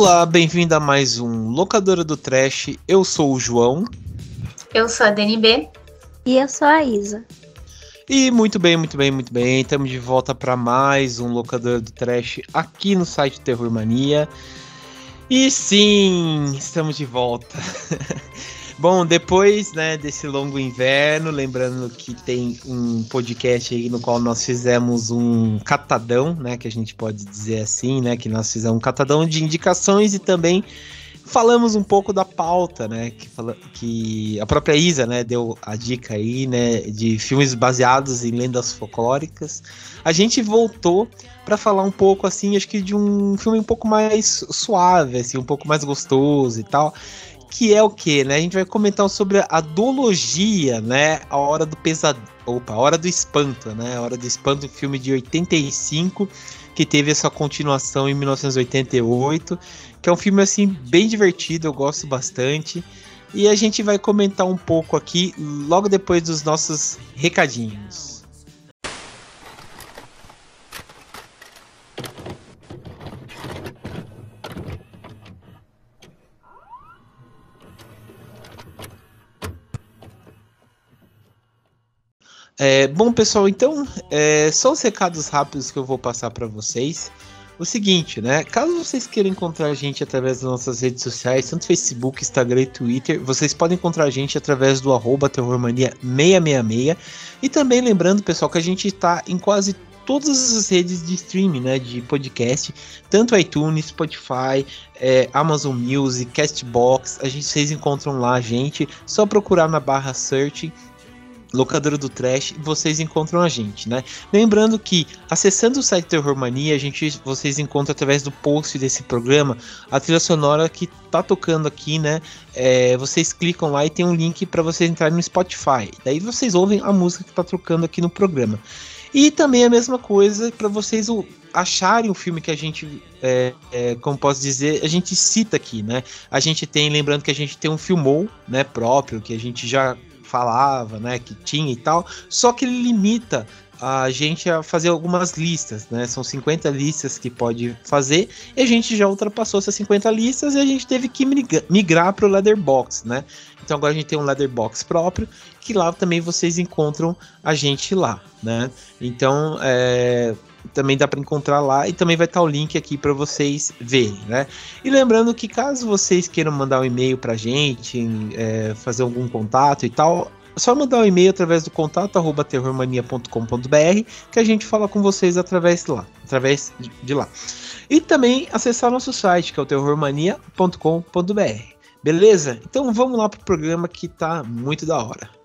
Olá, bem-vindo a mais um Locadora do Trash. Eu sou o João. Eu sou a DNB. E eu sou a Isa. E muito bem, muito bem, muito bem. Estamos de volta para mais um Locadora do Trash aqui no site Terror Mania. E sim, estamos de volta. Bom, depois né, desse longo inverno, lembrando que tem um podcast aí no qual nós fizemos um catadão, né? Que a gente pode dizer assim, né? Que nós fizemos um catadão de indicações e também falamos um pouco da pauta, né? Que, fala, que a própria Isa, né, deu a dica aí, né, de filmes baseados em lendas folclóricas. A gente voltou para falar um pouco assim, acho que de um filme um pouco mais suave, assim, um pouco mais gostoso e tal que é o que, né? A gente vai comentar sobre a duologia, né? A Hora do Pesadelo. Opa, a Hora do Espanto, né? A Hora do Espanto, um filme de 85, que teve essa continuação em 1988, que é um filme, assim, bem divertido, eu gosto bastante. E a gente vai comentar um pouco aqui, logo depois dos nossos recadinhos. É, bom, pessoal, então, é, só os recados rápidos que eu vou passar para vocês. O seguinte, né? Caso vocês queiram encontrar a gente através das nossas redes sociais, tanto Facebook, Instagram e Twitter, vocês podem encontrar a gente através do arroba terrormania666. E também lembrando, pessoal, que a gente está em quase todas as redes de streaming, né, de podcast, tanto iTunes, Spotify, é, Amazon Music, Castbox, a gente, vocês encontram lá a gente, só procurar na barra search locadora do Trash, vocês encontram a gente, né? Lembrando que acessando o site Terror Mania, a gente vocês encontram através do post desse programa a trilha sonora que tá tocando aqui, né? É, vocês clicam lá e tem um link para vocês entrarem no Spotify. Daí vocês ouvem a música que tá tocando aqui no programa. E também a mesma coisa para vocês acharem o filme que a gente, é, é, como posso dizer, a gente cita aqui, né? A gente tem, lembrando que a gente tem um filmou, né, próprio, que a gente já falava, né, que tinha e tal, só que ele limita a gente a fazer algumas listas, né? São 50 listas que pode fazer, e a gente já ultrapassou essas 50 listas e a gente teve que migrar para o Leatherbox, né? Então agora a gente tem um Leatherbox próprio, que lá também vocês encontram a gente lá, né? Então, é, também dá para encontrar lá e também vai estar tá o link aqui para vocês verem, né? E lembrando que caso vocês queiram mandar um e-mail para gente, é, fazer algum contato e tal, é só mandar um e-mail através do contato arroba terrormania.com.br que a gente fala com vocês através de lá, através de lá. E também acessar nosso site que é o terrormania.com.br. Beleza? Então vamos lá pro programa que tá muito da hora.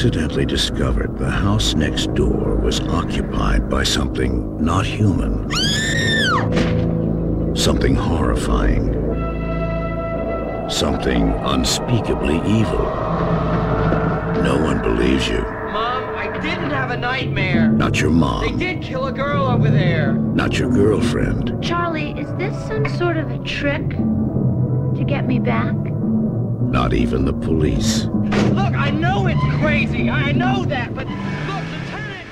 Accidentally discovered the house next door was occupied by something not human? Something horrifying. Something unspeakably evil. No one believes you. Mom, I didn't have a nightmare. Not your mom. They did kill a girl over there. Not your girlfriend. Charlie, is this some sort of a trick to get me back? Not even the police. Look, I know it's crazy. I know that, but look, Lieutenant.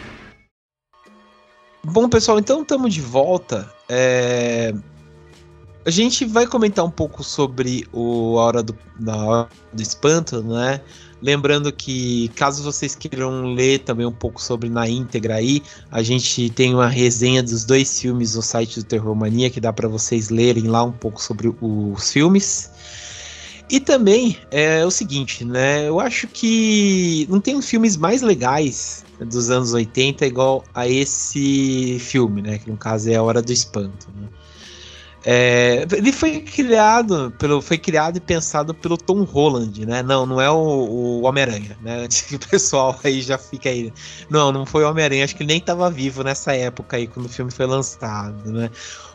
Bom, pessoal, então estamos de volta. É... A gente vai comentar um pouco sobre o a hora do, na hora do espanto, né? Lembrando que, caso vocês queiram ler também um pouco sobre na íntegra aí, a gente tem uma resenha dos dois filmes no site do Terror Mania, que dá para vocês lerem lá um pouco sobre os filmes. E também é o seguinte, né? Eu acho que não tem filmes mais legais dos anos 80 igual a esse filme, né? Que no caso é A Hora do Espanto. Né? É, ele foi criado pelo, foi criado e pensado pelo Tom Holland, né? Não, não é o, o Homem-Aranha, né? Antes que o pessoal aí já fica aí. Não, não foi o Homem-Aranha, acho que ele nem estava vivo nessa época aí quando o filme foi lançado, né?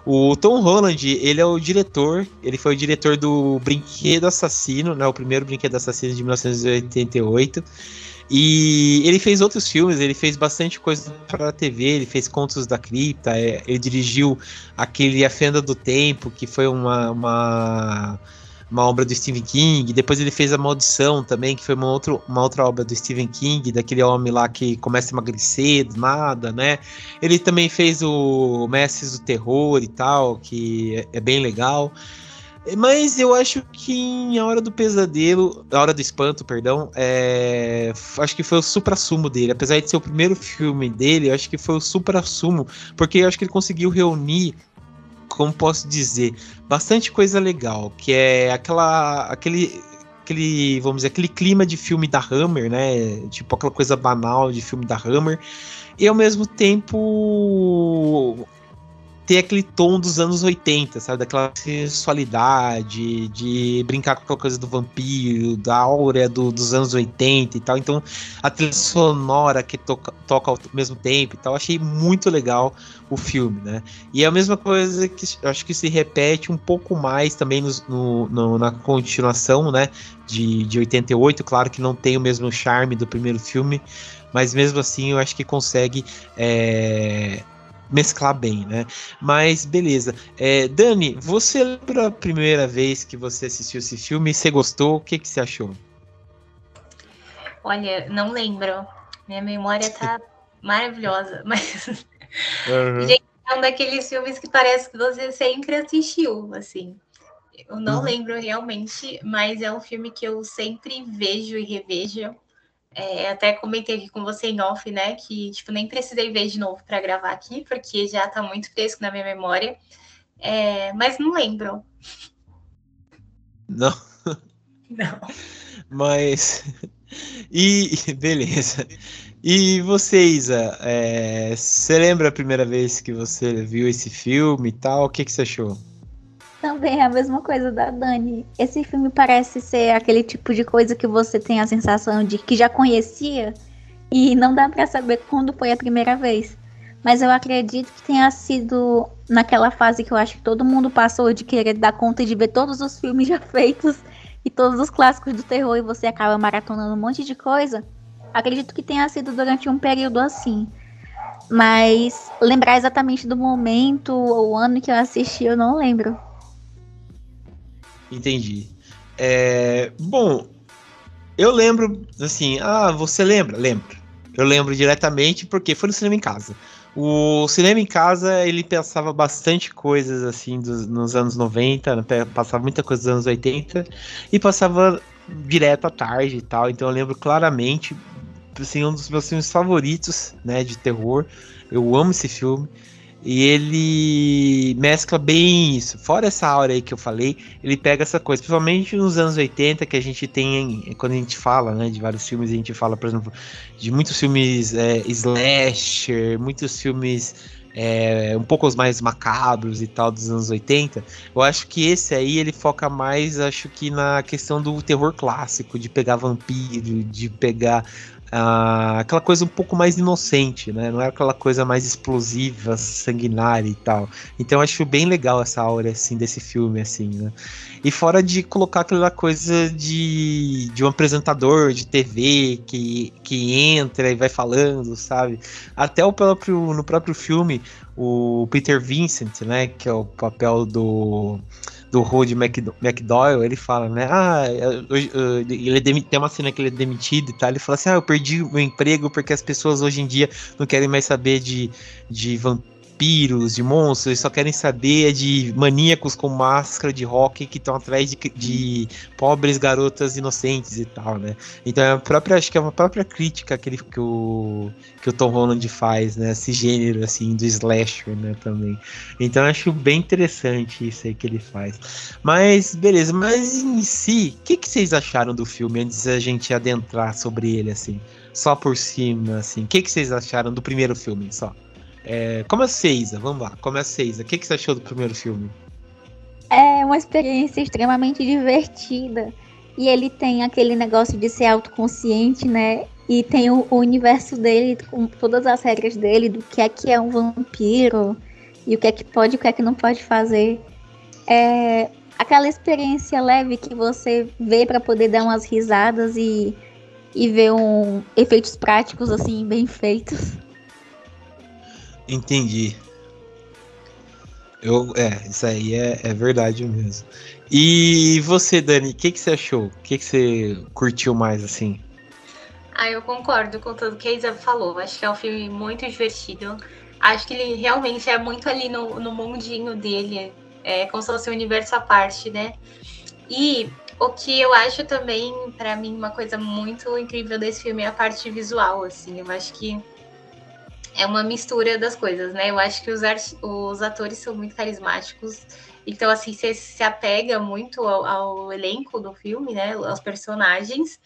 O Tom Holland, ele é o diretor, ele foi o diretor do Brinquedo Assassino, né? O primeiro Brinquedo Assassino de 1988. E ele fez outros filmes, ele fez bastante coisa para a TV, ele fez Contos da Cripta, é, ele dirigiu aquele A Fenda do Tempo, que foi uma, uma, uma, obra do Stephen King. Depois ele fez A Maldição também, que foi uma, outro, uma outra obra do Stephen King, daquele homem lá que começa a emagrecer do nada, né? Ele também fez o Mestres do Terror e tal, que é, é bem legal. Mas eu acho que em A Hora do Pesadelo, A Hora do Espanto, perdão, é, acho que foi o supra-sumo dele. Apesar de ser o primeiro filme dele, acho que foi o supra-sumo, porque eu acho que ele conseguiu reunir, como posso dizer, bastante coisa legal, que é aquela, aquele, aquele, vamos dizer, aquele clima de filme da Hammer, né? Tipo aquela coisa banal de filme da Hammer. E ao mesmo tempo ter aquele tom dos anos 80, sabe? Daquela sensualidade, de brincar com aquela coisa do vampiro, da áurea do, dos anos 80 e tal. Então, a trilha sonora que toca, toca ao mesmo tempo e tal, achei muito legal o filme, né? E é a mesma coisa que acho que se repete um pouco mais também no, no, na continuação, né? De, de 88, claro que não tem o mesmo charme do primeiro filme, mas mesmo assim eu acho que consegue é, mesclar bem, né? Mas beleza. É, Dani, você lembra a primeira vez que você assistiu esse filme? Você gostou? O que, que você achou? Olha, não lembro. Minha memória tá maravilhosa, mas. Uhum. Gente, é um daqueles filmes que parece que você sempre assistiu, assim. Eu não uhum. lembro realmente, mas é um filme que eu sempre vejo e revejo. É, até comentei aqui com você em off, né? Que tipo, nem precisei ver de novo para gravar aqui, porque já está muito fresco na minha memória. É, mas não lembro. Não. Não. Mas. E beleza. E você, Isa, é, você lembra a primeira vez que você viu esse filme e tal? O que, que você achou? Também é a mesma coisa da Dani. Esse filme parece ser aquele tipo de coisa que você tem a sensação de que já conhecia e não dá para saber quando foi a primeira vez. Mas eu acredito que tenha sido naquela fase que eu acho que todo mundo passou de querer dar conta de ver todos os filmes já feitos e todos os clássicos do terror e você acaba maratonando um monte de coisa. Acredito que tenha sido durante um período assim. Mas lembrar exatamente do momento ou ano que eu assisti, eu não lembro. Entendi. É, bom, eu lembro, assim, ah, você lembra? Lembro. Eu lembro diretamente porque foi no cinema em casa. O cinema em casa, ele pensava bastante coisas, assim, dos, nos anos 90, né, passava muita coisa dos anos 80, e passava direto à tarde e tal, então eu lembro claramente, assim, um dos meus filmes favoritos, né, de terror, eu amo esse filme, e ele mescla bem isso. Fora essa aura aí que eu falei, ele pega essa coisa, principalmente nos anos 80, que a gente tem, quando a gente fala, né, de vários filmes, a gente fala, por exemplo, de muitos filmes é, slasher, muitos filmes é, um pouco os mais macabros e tal dos anos 80. Eu acho que esse aí ele foca mais, acho que na questão do terror clássico, de pegar vampiro, de pegar ah, aquela coisa um pouco mais inocente, né? Não é aquela coisa mais explosiva, sanguinária e tal. Então eu acho bem legal essa aura assim desse filme assim, né? E fora de colocar aquela coisa de, de um apresentador de TV que, que entra e vai falando, sabe? Até o próprio no próprio filme o Peter Vincent, né, que é o papel do do Rod McDowell, ele fala, né? Ah, ele é tem uma cena que ele é demitido e tal. Ele fala assim: Ah, eu perdi meu emprego porque as pessoas hoje em dia não querem mais saber de, de vampiros, de monstros, eles só querem saber de maníacos com máscara de rock que estão atrás de, de, pobres garotas inocentes e tal, né? Então é própria, acho que é uma própria crítica que, ele, que, o, que o Tom Holland faz, né? Esse gênero, assim, do slasher, né, também. Então acho bem interessante isso aí que ele faz. Mas, beleza, mas em si, o que, que vocês acharam do filme antes da gente adentrar sobre ele, assim? Só por cima, assim. O que, que vocês acharam do primeiro filme, só? É, começa Isa, vamos lá, começa Isa. O que, que você achou do primeiro filme? É uma experiência extremamente divertida. E ele tem aquele negócio de ser autoconsciente, né? E tem o, o, universo dele, com todas as regras dele, do que é que é um vampiro, e o que é que pode e o que é que não pode fazer. É aquela experiência leve que você vê para poder dar umas risadas e e ver um efeitos práticos assim bem feitos. Entendi. Eu, é, isso aí é, é verdade mesmo. E você, Dani, o que, que você achou? O que, que você curtiu mais assim? Ah, eu concordo com tudo que a Isa falou. Acho que é um filme muito divertido. Acho que ele realmente é muito ali no, no mundinho dele. É como se fosse um universo à parte, né? E o que eu acho também, para mim, uma coisa muito incrível desse filme é a parte visual, assim. Eu acho que é uma mistura das coisas, né? Eu acho que os, os atores são muito carismáticos. Então, assim, você se apega muito ao, ao, elenco do filme, né? Aos personagens.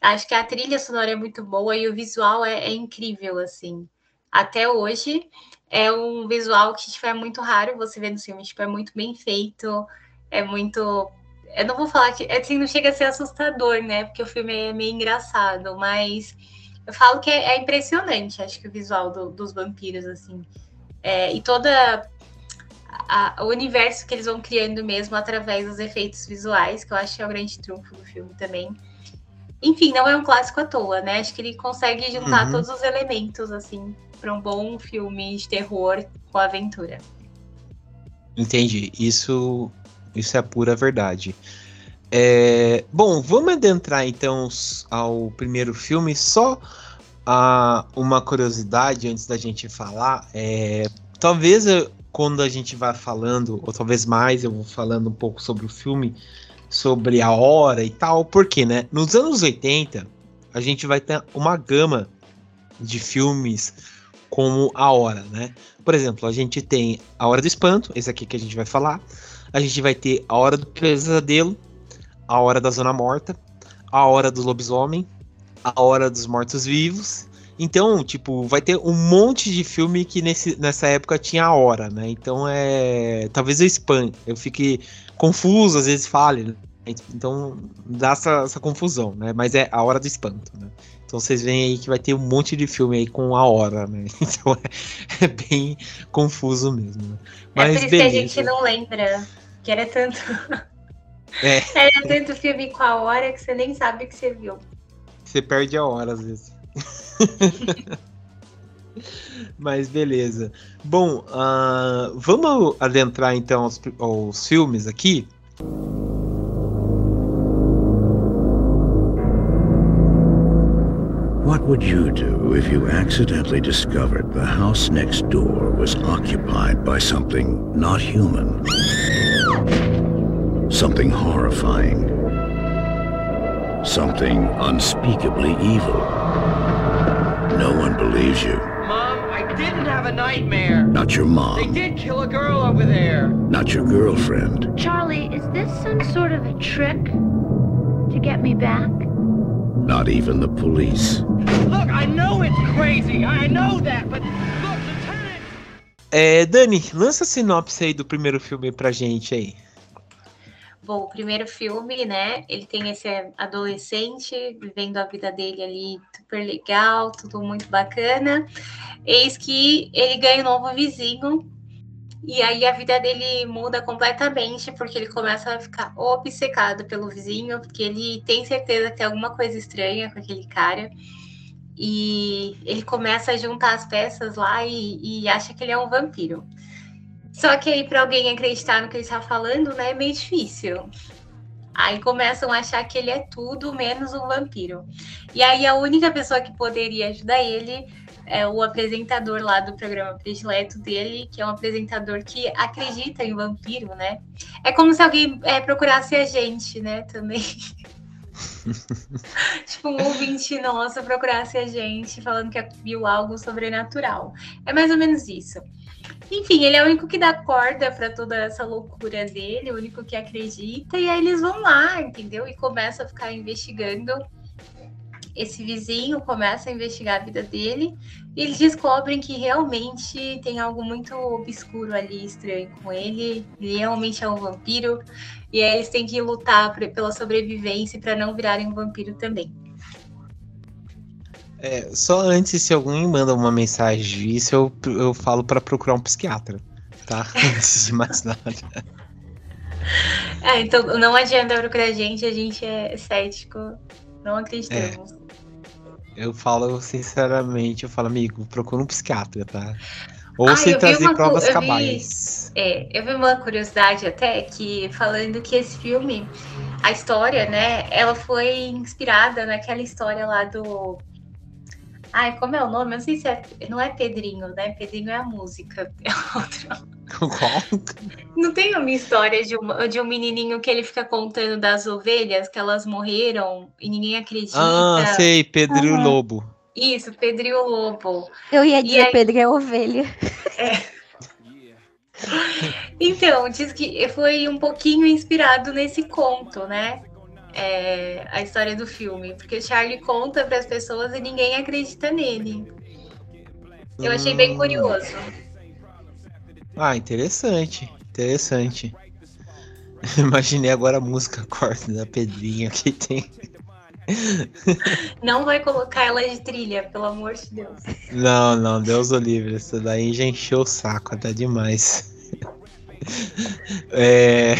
Acho que a trilha sonora é muito boa e o visual é, é incrível, assim. Até hoje, é um visual que tipo, é muito raro você ver no filme. Tipo, é muito bem feito, é muito eu não vou falar que assim, não chega a ser assustador, né? Porque o filme é meio engraçado, mas eu falo que é, é impressionante, acho que o visual do, dos vampiros, assim. É, e toda a, o universo que eles vão criando mesmo através dos efeitos visuais, que eu acho que é o grande trunfo do filme também. Enfim, não é um clássico à toa, né? Acho que ele consegue juntar uhum. todos os elementos, assim, para um bom filme de terror com aventura. Entendi. Isso isso é a pura verdade. É, bom, vamos adentrar então ao primeiro filme. Só a, uma curiosidade antes da gente falar. É, talvez eu, quando a gente vai falando, ou talvez mais, eu vou falando um pouco sobre o filme, sobre a hora e tal. Porque, né? Nos anos 80, a gente vai ter uma gama de filmes como A Hora, né? Por exemplo, a gente tem A Hora do Espanto, esse aqui que a gente vai falar a gente vai ter a hora do pesadelo, a hora da zona morta, a hora do lobisomem, a hora dos mortos-vivos. Então, tipo, vai ter um monte de filme que nesse, nessa época tinha a hora, né? Então é. Talvez eu spam, eu fique confuso, às vezes fale, né? Então dá essa, essa, confusão, né? Mas é a hora do espanto, né? Então vocês veem aí que vai ter um monte de filme aí com a hora, né? Então é, é bem confuso mesmo. Né? Mas é por isso beleza. que a gente não lembra que era tanto. É. Era tanto filme com a hora que você nem sabe que você viu. Você perde a hora às vezes. Mas beleza. Bom, uh, vamos adentrar então aos, aos filmes aqui. What would you do if you accidentally discovered the house next door was occupied by something not human? Something horrifying. Something unspeakably evil. No one believes you. Mom, I didn't have a nightmare. Not your mom. They did kill a girl over there. Not your girlfriend. Charlie, is this some sort of a trick to get me back? Not even the police. Look, I know it's crazy. I know that, but look, Lieutenant. É, Dani, lança a sinopse aí do primeiro filme pra gente aí. Bom, o primeiro filme, né? Ele tem esse adolescente vivendo a vida dele ali super legal, tudo muito bacana. Eis que ele ganha um novo vizinho e aí a vida dele muda completamente, porque ele começa a ficar obcecado pelo vizinho, porque ele tem certeza que tem alguma coisa estranha com aquele cara. E ele começa a juntar as peças lá e, e acha que ele é um vampiro. Só que aí, para alguém acreditar no que ele está falando, né, é meio difícil. Aí começam a achar que ele é tudo menos um vampiro. E aí a única pessoa que poderia ajudar ele é o apresentador lá do programa predileto dele, que é um apresentador que acredita em vampiro, né? É como se alguém é, procurasse a gente, né, também. tipo, um ouvinte nosso procurasse a gente falando que viu algo sobrenatural. É mais ou menos isso. Enfim, ele é o único que dá corda para toda essa loucura dele, o único que acredita, e aí eles vão lá, entendeu? E começam a ficar investigando esse vizinho começa a investigar a vida dele e eles descobrem que realmente tem algo muito obscuro ali, estranho com ele. Ele realmente é um vampiro e aí eles têm que lutar pela sobrevivência para não virarem um vampiro também. É, só antes, se alguém manda uma mensagem disso, eu, eu falo para procurar um psiquiatra, tá? Antes de mais nada. É, então não adianta procurar a gente, a gente é cético, não acreditamos. É. eu falo sinceramente, eu falo, amigo, procura um psiquiatra, tá? Ou ah, sem trazer provas cabais. É, eu vi uma curiosidade até que falando que esse filme, a história, né, ela foi inspirada naquela história lá do Ai, como é o nome? Eu não sei se é. Não é Pedrinho, né? Pedrinho é a música. É outra. Qual? Não tem uma história de um, de um menininho que ele fica contando das ovelhas que elas morreram e ninguém acredita. Ah, sei, Pedrinho ah. Lobo. Isso, Pedrinho Lobo. Eu ia dizer aí... Pedro é ovelha. É. Então, diz que foi um pouquinho inspirado nesse conto, né? É, a história do filme, porque o Charlie conta para as pessoas e ninguém acredita nele. Eu achei bem curioso. Ah, interessante, interessante. Imaginei agora a música corta da Pedrinha que tem. Não vai colocar ela de trilha, pelo amor de Deus. Não, não, Deus o livre. Isso daí já encheu o saco até demais. É,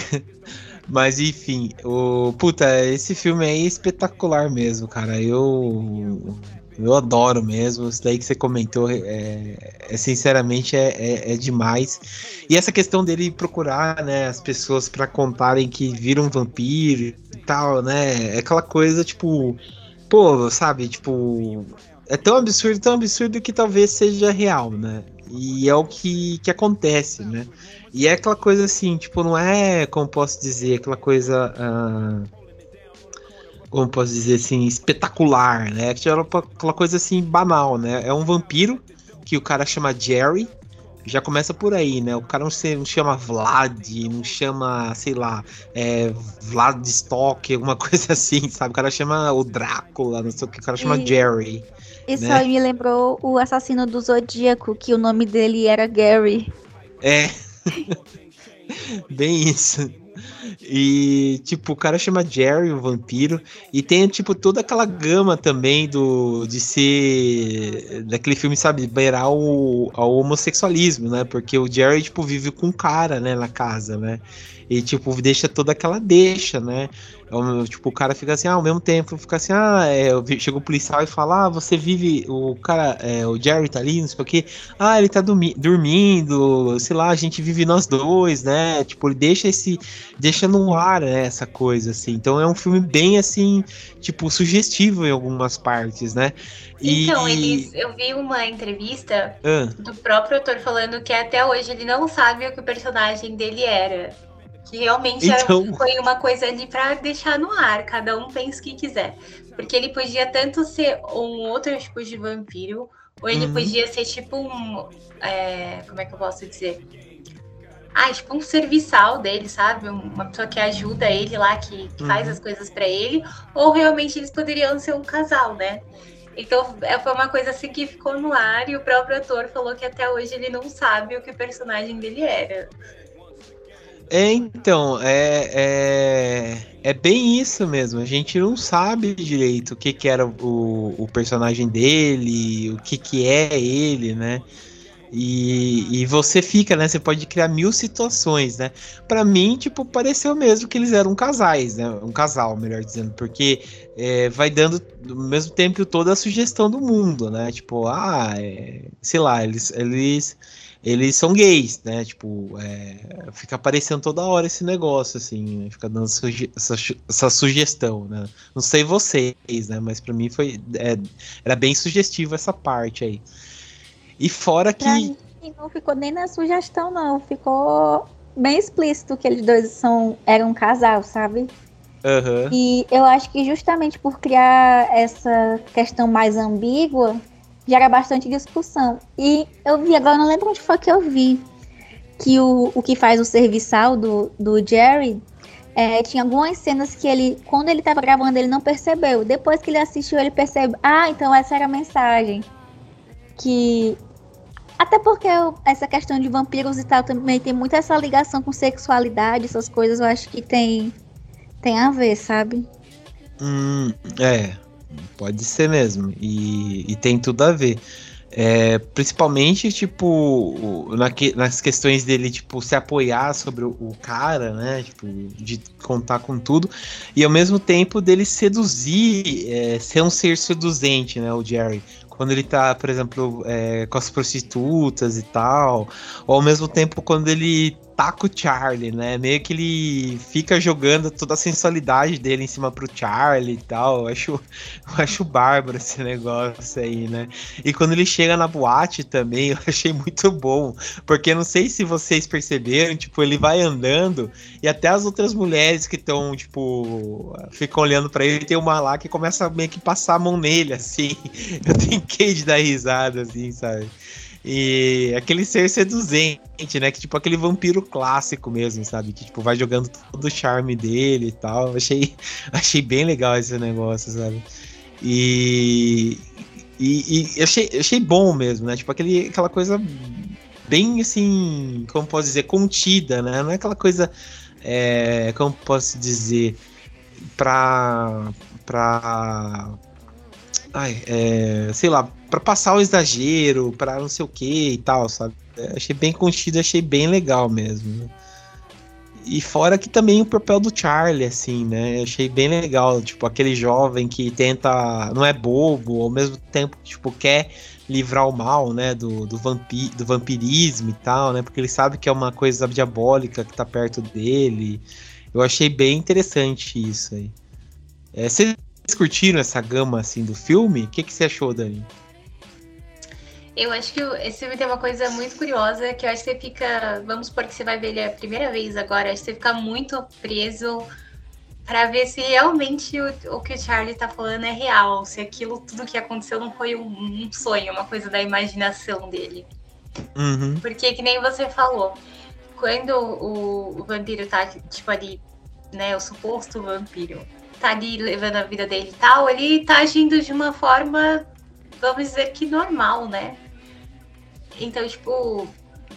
mas enfim, o. Puta, esse filme é espetacular mesmo, cara. Eu. Eu adoro mesmo. Isso daí que você comentou, é, é sinceramente, é, é, é, demais. E essa questão dele procurar, né, as pessoas para contarem que viram vampiro e tal, né? É aquela coisa, tipo. Pô, sabe, tipo. É tão absurdo, tão absurdo que talvez seja real, né? E é o que, que acontece, né? E é aquela coisa assim, tipo, não é, como posso dizer, aquela coisa. Uh, como posso dizer assim, espetacular, né? Aquela coisa assim, banal, né? É um vampiro que o cara chama Jerry. Já começa por aí, né? O cara não, se, não chama Vlad, não chama, sei lá, é, Vladstock, alguma coisa assim, sabe? O cara chama o Drácula, não sei o que, o cara chama e... Jerry. Isso né? aí me lembrou o assassino do Zodíaco, que o nome dele era Gary. É. Bem isso. E, tipo, o cara chama Jerry, o vampiro, e tem, tipo, toda aquela gama também do de ser daquele filme, sabe, beirar o, ao homossexualismo, né? Porque o Jerry, tipo, vive com um cara, né, na casa, né? E, tipo, deixa toda aquela deixa, né? É tipo, o cara fica assim, ah, ao mesmo tempo, fica assim, ah, é, chega o policial e fala, ah, você vive, o cara, é, o Jerry tá ali, não sei o que, ah, ele tá dormindo, sei lá, a gente vive nós dois, né? Tipo, ele deixa esse, deixa no ar né, essa coisa, assim. Então é um filme bem, assim, tipo, sugestivo em algumas partes, né? E... Então, eles, eu vi uma entrevista ah. do próprio autor falando que até hoje ele não sabe o que o personagem dele era. Que realmente então... era, foi uma coisa ali para deixar no ar, cada um pensa o que quiser. Porque ele podia tanto ser um outro tipo de vampiro, ou ele uhum. podia ser tipo um. É, como é que eu posso dizer? Ah, tipo um serviçal dele, sabe? Uma pessoa que ajuda ele lá, que, que uhum. faz as coisas para ele, ou realmente eles poderiam ser um casal, né? Então é, foi uma coisa assim que ficou no ar e o próprio ator falou que até hoje ele não sabe o que o personagem dele era. É, então, é, é, é bem isso mesmo. A gente não sabe direito o que, que era o, o personagem dele, o que, que é ele, né? E, e você fica, né? Você pode criar mil situações, né? Para mim, tipo, pareceu mesmo que eles eram casais, né? Um casal, melhor dizendo, porque é, vai dando ao mesmo tempo toda a sugestão do mundo, né? Tipo, ah, é, sei lá, eles, eles eles são gays, né? Tipo, é, fica aparecendo toda hora esse negócio, assim, né? fica dando suge essa, essa, sugestão, né? Não sei vocês, né? Mas para mim foi é, era bem sugestivo essa parte aí. E fora que mim, não ficou nem na sugestão, não. Ficou bem explícito que eles dois são eram um casal, sabe? Uhum. E eu acho que justamente por criar essa questão mais ambígua, gera bastante discussão. E eu vi, agora não lembro onde foi que eu vi, que o, o que faz o serviçal do, do Jerry é, tinha algumas cenas que ele, quando ele estava gravando, ele não percebeu. Depois que ele assistiu, ele percebe, ah, então essa era a mensagem. Que. Até porque eu, essa questão de vampiros e tal também tem muito essa ligação com sexualidade, essas coisas, eu acho que tem, tem a ver, sabe? Hum, é, Pode ser mesmo. E, e tem tudo a ver. É, principalmente, tipo, na que, nas questões dele, tipo, se apoiar sobre o, o, cara, né? Tipo, de contar com tudo. E ao mesmo tempo dele seduzir, é, ser um ser seduzente, né? O Jerry. Quando ele tá, por exemplo, é, com as prostitutas e tal. Ou ao mesmo tempo quando ele ataca o Charlie, né? Meio que ele fica jogando toda a sensualidade dele em cima pro Charlie e tal. Eu acho, eu acho bárbaro esse negócio aí, né? E quando ele chega na boate também, eu achei muito bom. Porque não sei se vocês perceberam, tipo, ele vai andando e até as outras mulheres que estão, tipo, ficam olhando para ele, tem uma lá que começa meio que passar a mão nele, assim. Eu tentei de dar risada, assim, sabe? E aquele ser seduzente, né? Que tipo aquele vampiro clássico mesmo, sabe? Que tipo vai jogando todo o charme dele e tal. Achei, achei bem legal esse negócio, sabe? E, e, e achei, achei bom mesmo, né? Tipo aquele, aquela coisa bem assim, como posso dizer, contida, né? Não é aquela coisa, é, como posso dizer, pra. pra ai, é, sei lá, para passar o exagero, para não sei o que e tal, sabe? É, achei bem contido, achei bem legal mesmo. Né? E fora que também o papel do Charlie, assim, né? Achei bem legal, tipo, aquele jovem que tenta, não é bobo, ao mesmo tempo, tipo, quer livrar o mal, né, do, do, vampi, do vampirismo e tal, né? Porque ele sabe que é uma coisa diabólica que tá perto dele. Eu achei bem interessante isso aí. É, vocês curtiram essa gama, assim, do filme? O que, que você achou, Dani? Eu acho que esse filme tem uma coisa muito curiosa que eu acho que você fica. Vamos supor que você vai ver ele a primeira vez agora, acho que você fica muito preso para ver se realmente o, o, que o Charlie tá falando é real, se aquilo, tudo que aconteceu não foi um, um sonho, uma coisa da imaginação dele. Uhum. Porque, que nem você falou, quando o, o vampiro tá, tipo, ali, né, o suposto vampiro, tá ali levando a vida dele e tal, ele tá agindo de uma forma, vamos dizer que normal, né? Então, tipo,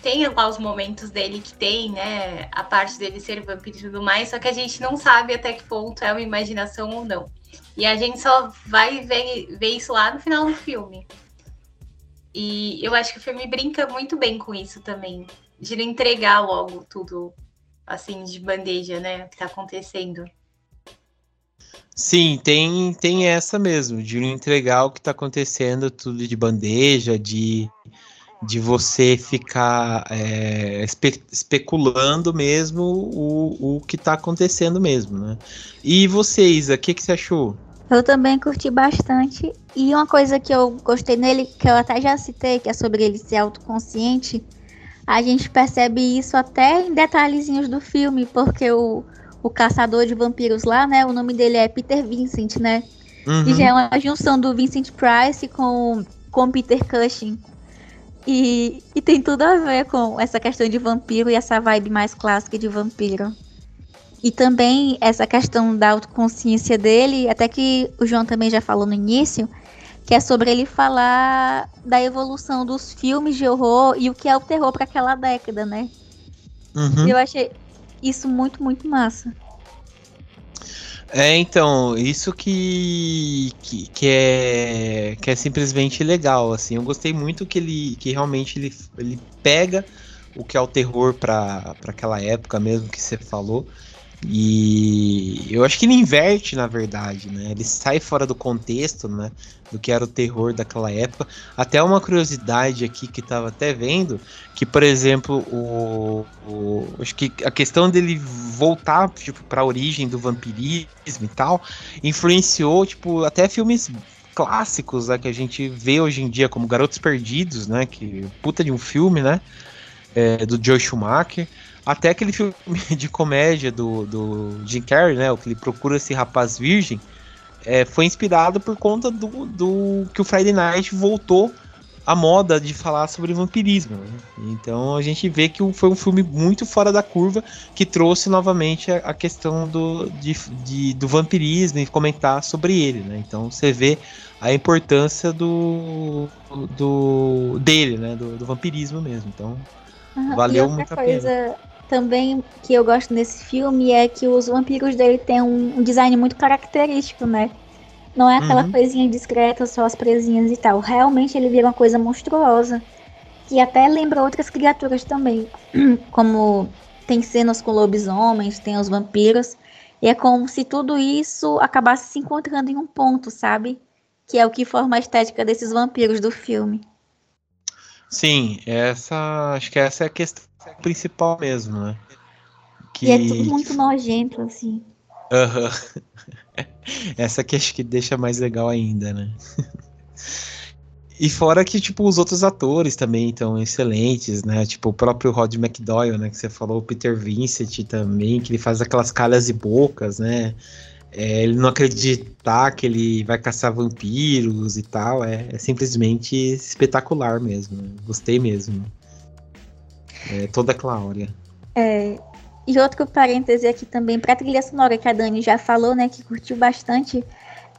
tem lá os momentos dele que tem, né? A parte dele ser vampiro e tudo mais, só que a gente não sabe até que ponto é uma imaginação ou não. E a gente só vai ver, ver isso lá no final do filme. E eu acho que o filme brinca muito bem com isso também. De entregar logo tudo, assim, de bandeja, né? O que tá acontecendo. Sim, tem, tem essa mesmo, de entregar o que tá acontecendo tudo de bandeja, de de você ficar é, espe especulando mesmo o, o que está acontecendo mesmo, né? E você, Isa, o que, que você achou? Eu também curti bastante. E uma coisa que eu gostei nele, que eu até já citei, que é sobre ele ser autoconsciente, a gente percebe isso até em detalhezinhos do filme, porque o, o caçador de vampiros lá, né? O nome dele é Peter Vincent, né? Uhum. E já é uma junção do Vincent Price com, com Peter Cushing. E, e tem tudo a ver com essa questão de vampiro e essa vibe mais clássica de vampiro. E também essa questão da autoconsciência dele, até que o João também já falou no início, que é sobre ele falar da evolução dos filmes de horror e o que é o terror para aquela década, né? Uhum. Eu achei isso muito, muito massa. É, então, isso que, que, que, é, que é simplesmente legal, assim. Eu gostei muito que ele que realmente ele, ele pega o que é o terror para aquela época mesmo que você falou e eu acho que ele inverte, na verdade, né? Ele sai fora do contexto, né? Do que era o terror daquela época. Até uma curiosidade aqui que estava até vendo, que, por exemplo, o, o, acho que a questão dele voltar tipo, para a origem do vampirismo e tal, influenciou, tipo, até filmes clássicos né, que a gente vê hoje em dia, como Garotos Perdidos, né? Que puta de um filme, né? É, do Joe Schumacher. Até aquele filme de comédia do, do Jim Carrey, né? O que ele procura esse rapaz virgem, é, foi inspirado por conta do, do que o Friday Night voltou à moda de falar sobre vampirismo. Né? Então a gente vê que foi um filme muito fora da curva que trouxe novamente a, a questão do, de, de, do vampirismo e comentar sobre ele. Né? Então você vê a importância do, do dele, né? do, do vampirismo mesmo. Então valeu muito a coisa... pena também que eu gosto nesse filme é que os vampiros dele têm um, um design muito característico, né? Não é aquela Uhum. coisinha discreta, só as presinhas e tal. Realmente ele vira uma coisa monstruosa. Que até lembra outras criaturas também. Como tem cenas com lobisomens, tem os vampiros. E é como se tudo isso acabasse se encontrando em um ponto, sabe? Que é o que forma a estética desses vampiros do filme. Sim, essa. Acho que essa é a questão principal mesmo, né? Que... E é tudo muito nojento, assim. Aham. Essa que acho que deixa mais legal ainda, né? E fora que, tipo, os outros atores também estão excelentes, né? Tipo, o próprio Rod McDowell, né? Que você falou, o Peter Vincent também, que ele faz aquelas calhas e bocas, né? É, ele não acreditar que ele vai caçar vampiros e tal, é, é simplesmente espetacular mesmo. né? Gostei mesmo. É, toda a Cláudia. É, e outro parêntese aqui também, pra trilha sonora que a Dani já falou, né, que curtiu bastante,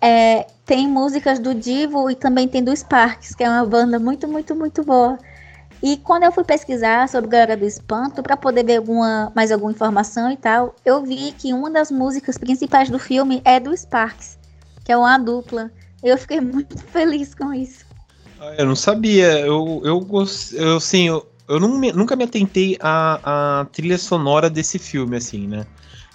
é, tem músicas do Divo e também tem do Sparks, que é uma banda muito, muito, muito boa. E quando eu fui pesquisar sobre Galera do Espanto, pra poder ver alguma, mais alguma informação e tal, eu vi que uma das músicas principais do filme é do Sparks, que é uma dupla. Eu fiquei muito feliz com isso. Ah, Eu não sabia. Eu, eu, eu assim, eu, eu não me- nunca me atentei à, à trilha sonora desse filme, assim, né?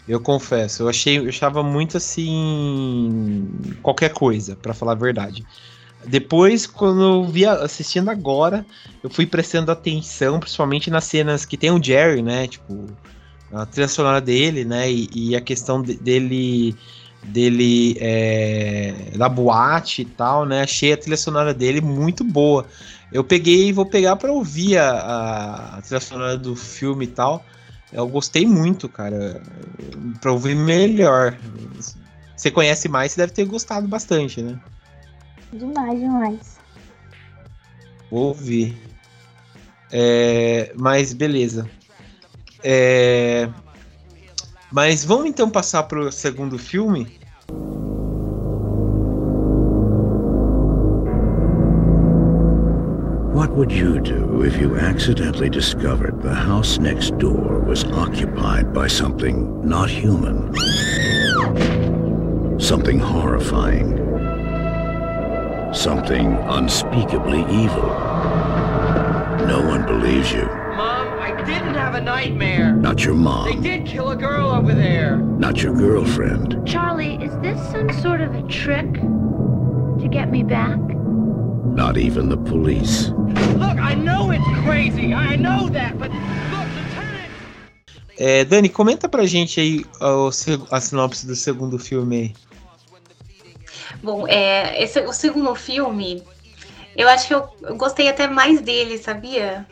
Eu confesso. Eu achei, eu achava muito assim. qualquer coisa, pra falar a verdade. Depois, quando eu vi assistindo agora, eu fui prestando atenção, principalmente nas cenas que tem o Jerry, né? Tipo, a trilha sonora dele, né? E, e a questão de- dele dele é, da boate e tal, né? Achei a trilha sonora dele muito boa. Eu peguei e vou pegar pra ouvir a, a, a trilha sonora do filme e tal. Eu gostei muito, cara. Pra ouvir melhor. Você conhece mais, você deve ter gostado bastante, né? Demais, demais. Vou ouvir. É, mas beleza. É, mas vamos então passar pro segundo filme. What would you do if you accidentally discovered the house next door was occupied by something not human? Something horrifying. Something unspeakably evil. No one believes you. I didn't have a nightmare. Not your They mom. did kill a girl over there. Not your girlfriend. Charlie, is this some sort of a trick to get me back? Not even the police. Look, I know it's crazy. I know that, but. É, Dani, comenta pra gente aí o se- a sinopse do segundo filme aí. Bom, é, esse, o segundo filme, eu acho que eu, eu gostei até mais dele, sabia?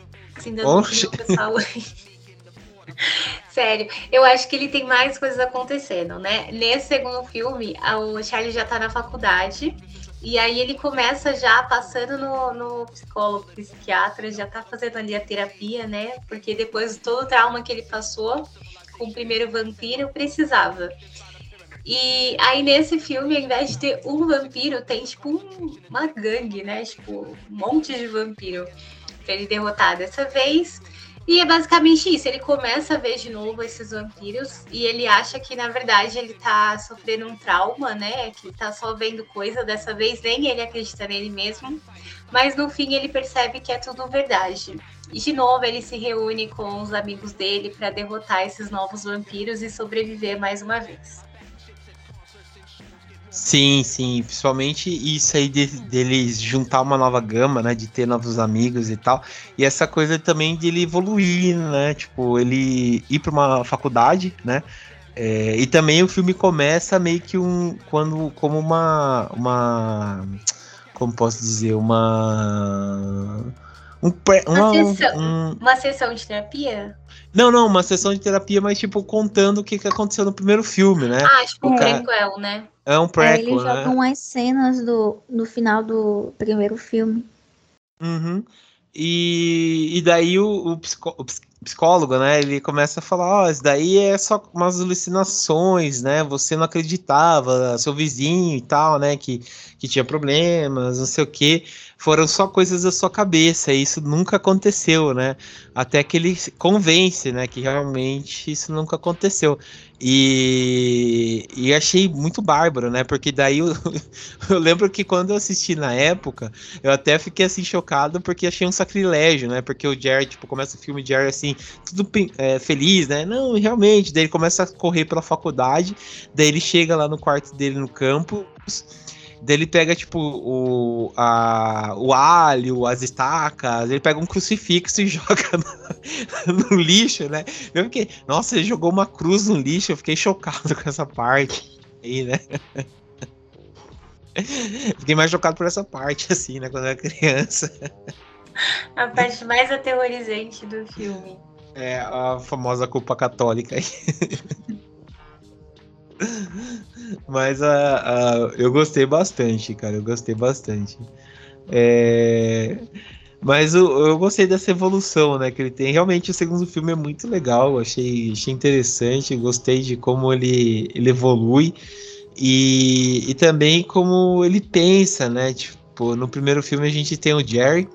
Pessoal. Sério, eu acho que ele tem mais coisas acontecendo, né? Nesse segundo filme, o Charlie já tá na faculdade. E aí ele começa já passando no, no psicólogo, psiquiatra, já tá fazendo ali a terapia, né? Porque depois de todo o trauma que ele passou com o primeiro vampiro, precisava. E aí nesse filme, ao invés de ter um vampiro, tem tipo um- uma gangue, né? Tipo, um monte de vampiro pra ele derrotar dessa vez. E é basicamente isso, ele começa a ver de novo esses vampiros e ele acha que na verdade ele tá sofrendo um trauma, né? Que tá só vendo coisa, dessa vez nem ele acredita nele mesmo. Mas no fim ele percebe que é tudo verdade. E de novo ele se reúne com os amigos dele pra derrotar esses novos vampiros e sobreviver mais uma vez. Sim, sim, principalmente isso aí de, deles juntar uma nova gama, né, de ter novos amigos e tal, e essa coisa também de ele evoluir, né, tipo, ele ir para uma faculdade, né, é, e também o filme começa meio que um, quando, como uma, uma, como posso dizer, uma, um, uma, Uma sessão. um- Uma sessão de terapia? não, não, uma sessão de terapia, mas tipo, contando o que, que aconteceu no primeiro filme, né, Ah, tipo um É. prequel, né? é um É, prequel, eles né. jogam umas cenas do, no final do primeiro filme. Uhum. E, e daí o, o psicó- o ps- psicólogo, né, ele começa a falar, ó, isso daí é só umas alucinações, né, você não acreditava, seu vizinho e tal, né, que, que tinha problemas, não sei o quê, foram só coisas da sua cabeça, e isso nunca aconteceu, né? Até que ele convence, né, que realmente isso nunca aconteceu. E, e achei muito bárbaro, né? Porque daí eu, eu lembro que quando eu assisti na época, eu até fiquei assim chocado porque achei um sacrilégio, né? Porque o Jerry, tipo, começa o filme Jerry assim, tudo é, feliz, né? Não, realmente, daí ele começa a correr pela faculdade, daí ele chega lá no quarto dele no campus ele pega, tipo, o, a, o alho, as estacas, ele pega um crucifixo e joga no, no lixo, né? Eu fiquei, nossa, ele jogou uma cruz no lixo, eu fiquei chocado com essa parte aí, né? Fiquei mais chocado por essa parte, assim, né? Quando eu era criança. A parte mais aterrorizante do filme. É, a famosa culpa católica aí. Mas uh, uh, eu gostei bastante, cara. Eu gostei bastante. É... Mas eu, eu, gostei dessa evolução, né? Que ele tem. Realmente o segundo filme é muito legal. Achei, achei interessante. Gostei de como ele, ele evolui. E, e também como ele pensa, né? Tipo, no primeiro filme a gente tem o Jerry,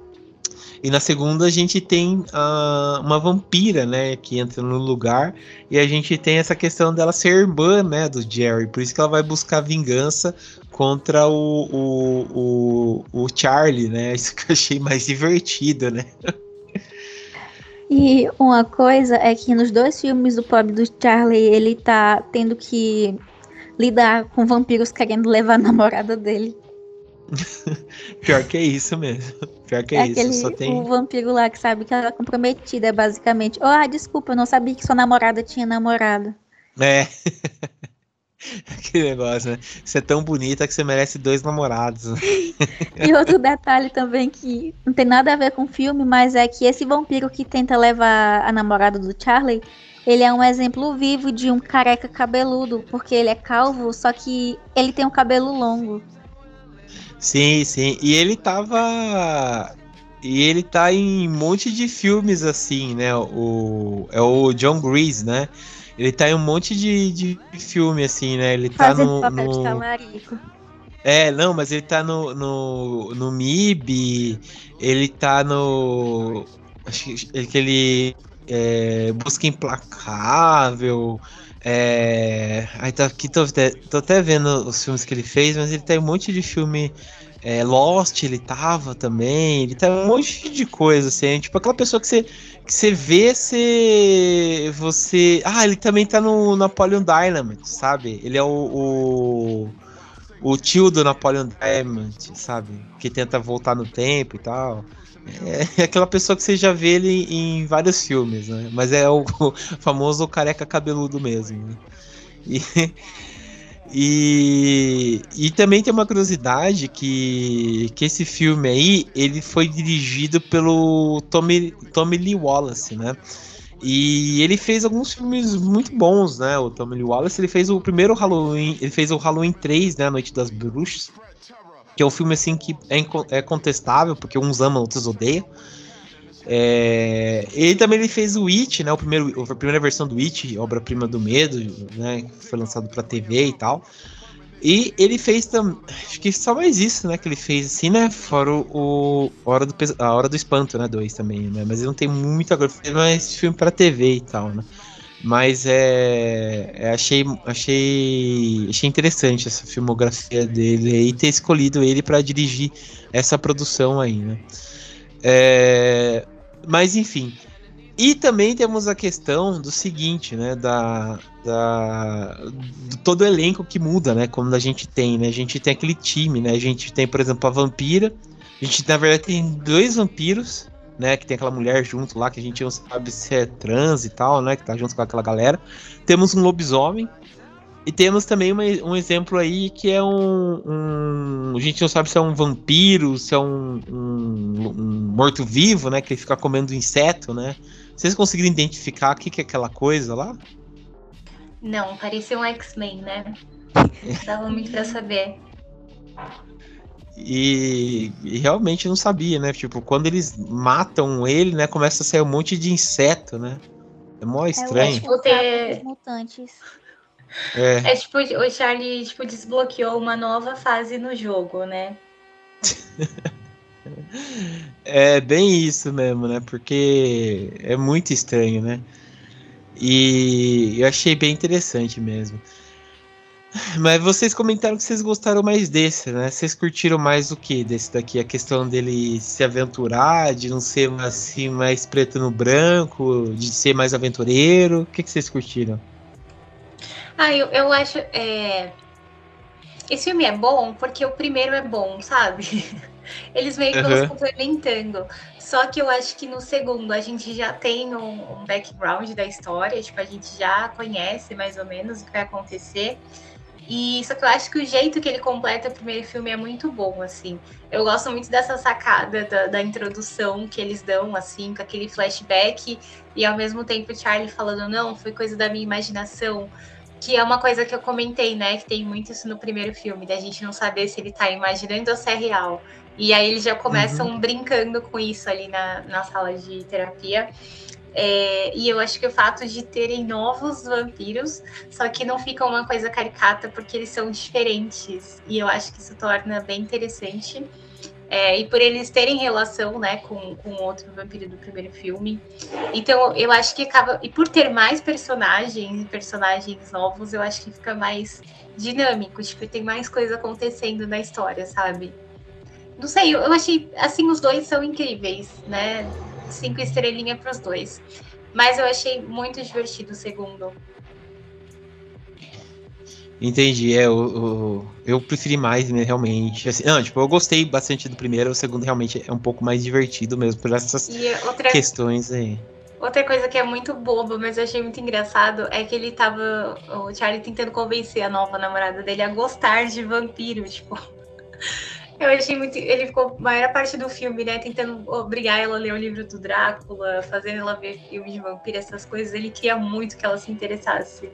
e na segunda a gente tem uh, uma vampira, né, que entra no lugar e a gente tem essa questão dela ser irmã, né, do Jerry. Por isso que ela vai buscar vingança contra o, o, o, o Charlie, né? Isso que eu achei mais divertido, né? E uma coisa é que nos dois filmes do pobre do Charlie, ele tá tendo que lidar com vampiros querendo levar a namorada dele. Pior que é isso mesmo. Pior que é, é isso. Aquele, Só tem... O vampiro lá que sabe que ela é comprometida, basicamente. Oh, ah, desculpa, eu não sabia que sua namorada tinha namorado. É. que negócio, né? Você é tão bonita que você merece dois namorados. e outro detalhe também que não tem nada a ver com o filme, mas é que esse vampiro que tenta levar a namorada do Charlie, ele é um exemplo vivo de um careca cabeludo, porque ele é calvo, só que ele tem um cabelo longo. Sim, sim. E ele tava. E ele tá em um monte de filmes assim, né? O, é o John Grease, né? Ele tá em um monte de, de filme, assim, né? Ele tá Fazendo no. papel no... de talarico. É, não, mas ele tá no, no, no MIB, ele tá no. Acho que ele. É, Busca Implacável. É... Aí tá aqui, tô, tô, até vendo os filmes que ele fez, mas ele tem um monte de filme. É, Lost, ele tava também. Ele tá um monte de coisa, assim. Tipo aquela pessoa que você, que você vê, você. Você. Ah, ele também tá no Napoleon Dynamite, sabe? Ele é o, o, o tio do Napoleon Dynamite, sabe? Que tenta voltar no tempo e tal. É, é aquela pessoa que você já vê ele em vários filmes, né? Mas é o, o famoso careca cabeludo mesmo. Né? E, e, e também tem uma curiosidade que, que esse filme aí, ele foi dirigido pelo Tommy, Tommy Lee Wallace, né? E ele fez alguns filmes muito bons, né? O Tommy Lee Wallace, ele fez o primeiro Halloween, ele fez o Halloween 3, né? A Noite das Bruxas que é um filme assim que é, é contestável, porque uns amam, outros odeiam. É, ele também ele fez o It, né, o primeiro, a primeira versão do It, obra-prima do medo, né, que foi lançado para TV e tal. E ele fez também, acho que só mais isso, né, que ele fez assim, né, fora o, o Hora do, a Hora do Espanto, né, dois também, né, mas ele não tem muita coisa, fez mais filme para TV e tal, né. Mas é, é, achei, achei, achei interessante essa filmografia dele e ter escolhido ele para dirigir essa produção aí, né? É, mas enfim. E também temos a questão do seguinte, né? Da, da do todo o elenco que muda, né? Como a gente tem, né? A gente tem aquele time, né? A gente tem, por exemplo, a vampira. A gente, na verdade, tem dois vampiros né? Que tem aquela mulher junto lá, que a gente não sabe se é trans e tal, né? Que tá junto com aquela galera. Temos um lobisomem. E temos também uma, um exemplo aí que é um, um, A gente não sabe se é um vampiro, se é um, um, um morto-vivo, né? Que fica comendo inseto, né? Vocês conseguiram identificar o que, que é aquela coisa lá? Não, parecia um X-Men, né? Dava muito pra saber. E, e, realmente não sabia, né? Tipo, quando eles matam ele, né? Começa a sair um monte de inseto, né? É mó estranho. É, tipo, ter... mutantes. É. é tipo, o Charlie tipo, desbloqueou uma nova fase no jogo, né? É bem isso mesmo, né? Porque é muito estranho, né? E eu achei bem interessante mesmo. Mas vocês comentaram que vocês gostaram mais desse, né? Vocês curtiram mais o que desse daqui? A questão dele se aventurar, de não ser assim mais preto no branco, de ser mais aventureiro. O que, que vocês curtiram? Ah, eu, eu acho. É... Esse filme é bom porque o primeiro é bom, sabe? Eles meio que uhum. vão complementando. Só que eu acho que no segundo a gente já tem um, um background da história, tipo, a gente já conhece mais ou menos o que vai acontecer. E só que eu acho que o jeito que ele completa o primeiro filme é muito bom, assim. Eu gosto muito dessa sacada da, da, introdução que eles dão, assim, com aquele flashback, e ao mesmo tempo o Charlie falando, não, foi coisa da minha imaginação. Que é uma coisa que eu comentei, né? Que tem muito isso no primeiro filme, da gente não saber se ele tá imaginando ou se é real. E aí eles já começam uhum. brincando com isso ali na, na sala de terapia. É, e eu acho que o fato de terem novos vampiros, só que não fica uma coisa caricata porque eles são diferentes. E eu acho que isso torna bem interessante. É, e por eles terem relação né, com, com outro vampiro do primeiro filme. Então eu acho que acaba. E por ter mais personagens e personagens novos, eu acho que fica mais dinâmico. Tipo, tem mais coisa acontecendo na história, sabe? Não sei, eu achei. Assim, os dois são incríveis, né? Cinco estrelinhas para os dois. Mas eu achei muito divertido o segundo. Entendi, é, eu, eu preferi mais, né, realmente. Assim, não, tipo, eu gostei bastante do primeiro, o segundo realmente é um pouco mais divertido mesmo, por essas outra, questões aí. Outra coisa que é muito boba, mas eu achei muito engraçado, é que ele tava, o Charlie tentando convencer a nova namorada dele a gostar de vampiro, tipo... Eu achei muito. Ele ficou a maior parte do filme, né? Tentando obrigar ela a ler o livro do Drácula, fazendo ela ver filmes de vampiro, essas coisas. Ele queria muito que ela se interessasse.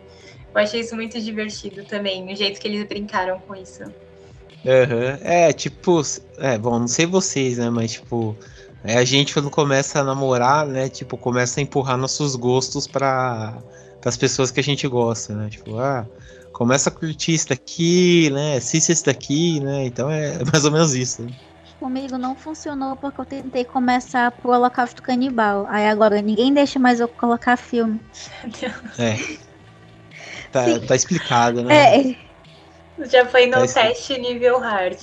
Eu achei isso muito divertido também, o jeito que eles brincaram com isso. Uhum. É, tipo, é, bom, não sei vocês, né? Mas, tipo, é, a gente quando começa a namorar, né? Tipo, começa a empurrar nossos gostos para as pessoas que a gente gosta, né? Tipo, ah, começa a curtir isso daqui, né? Assiste isso daqui, né? Então é mais ou menos isso. Né? Comigo não funcionou porque eu tentei começar pro Holocausto Canibal. Aí agora ninguém deixa mais eu colocar filme. É. Tá, tá explicado, né? É. Já foi no tá teste nível hard.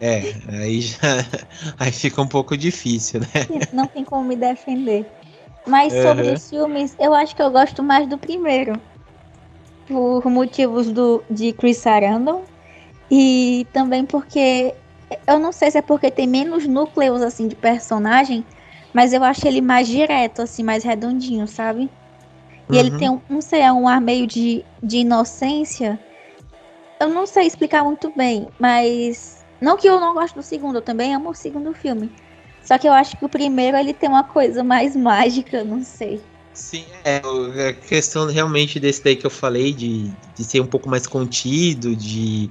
É, aí já aí fica um pouco difícil, né? Não tem como me defender. Mas sobre uhum. os filmes, eu acho que eu gosto mais do primeiro por motivos do, de Chris Sarandon e também porque eu não sei se é porque tem menos núcleos assim de personagem, mas eu acho ele mais direto, assim, mais redondinho, sabe? E uhum. ele tem um, não sei, é um ar meio de, de inocência. Eu não sei explicar muito bem, mas não que eu não gosto do segundo, eu também amo o segundo filme. Só que eu acho que o primeiro ele tem uma coisa mais mágica, não sei. Sim, é a questão realmente desse daí que eu falei, de, de ser um pouco mais contido, de.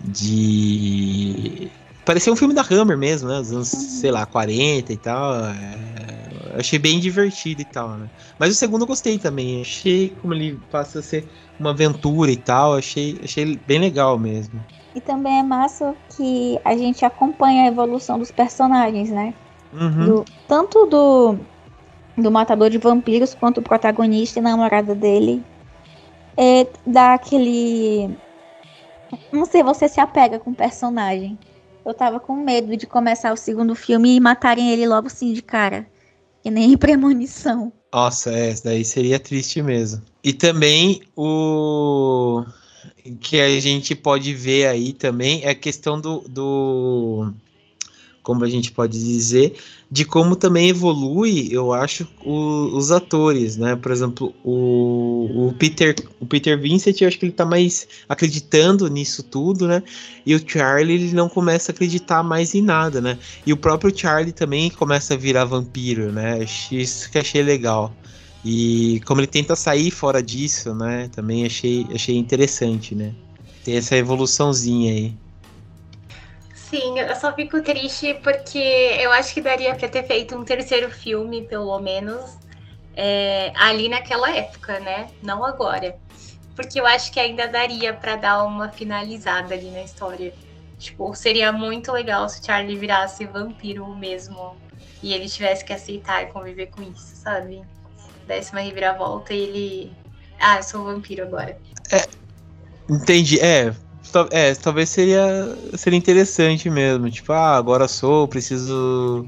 de. Parecia um filme da Hammer mesmo, né? Os anos, sei lá, 40 e tal. É, achei bem divertido e tal, né? Mas o segundo eu gostei também. Achei como ele passa a ser uma aventura e tal. Achei, achei bem legal mesmo. E também é massa que a gente acompanha a evolução dos personagens, né? Uhum. Do, tanto do, do matador de vampiros quanto o protagonista e namorada dele. É, dá aquele. Não sei, você se apega com o personagem. Eu tava com medo de começar o segundo filme e matarem ele logo assim de cara. Que nem premonição. Nossa, é, daí seria triste mesmo. E também o que a gente pode ver aí também é a questão do, do como a gente pode dizer, de como também evolui, eu acho, o, os atores, né? Por exemplo, o, o, Peter, o Peter Vincent, eu acho que ele tá mais acreditando nisso tudo, né? E o Charlie, ele não começa a acreditar mais em nada, né? E o próprio Charlie também começa a virar vampiro, né? Isso que achei legal. E como ele tenta sair fora disso, né? Também achei, achei interessante, né? Tem essa evoluçãozinha aí. Sim, eu só fico triste porque eu acho que daria para ter feito um terceiro filme, pelo menos, é, ali naquela época, né? Não agora. Porque eu acho que ainda daria para dar uma finalizada ali na história. Tipo, seria muito legal se o Charlie virasse vampiro mesmo. E ele tivesse que aceitar e conviver com isso, sabe? Desse uma reviravolta e ele. Ah, eu sou vampiro agora. É. Entendi. É, é, talvez seria, seria interessante mesmo. Tipo, ah, agora sou, preciso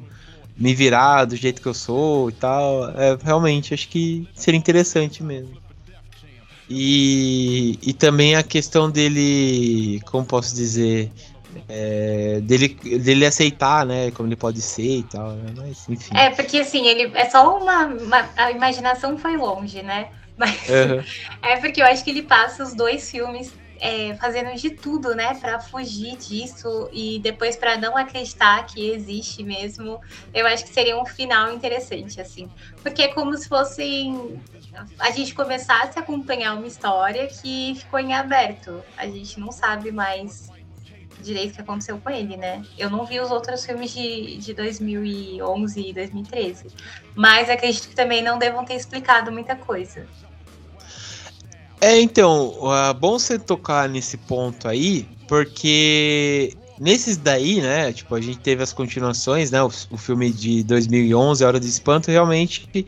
me virar do jeito que eu sou e tal. É, realmente, acho que seria interessante mesmo. E, e também a questão dele, como posso dizer, é, dele, dele aceitar, né, como ele pode ser e tal, né, mas enfim. É, porque assim, ele é só uma, uma a imaginação foi longe, né? Mas uhum. é porque eu acho que ele passa os dois filmes é, fazendo de tudo, né, para fugir disso e depois para não acreditar que existe mesmo. Eu acho que seria um final interessante, assim, porque é como se fosse a gente começasse a acompanhar uma história que ficou em aberto. A gente não sabe mais direito o que aconteceu com ele, né? Eu não vi os outros filmes de, de 2011 e 2013, mas acredito que também não devam ter explicado muita coisa. É, então, é bom você tocar nesse ponto aí, porque nesses daí, né, tipo, a gente teve as continuações, né, o, o filme de 2011, A Hora do Espanto, realmente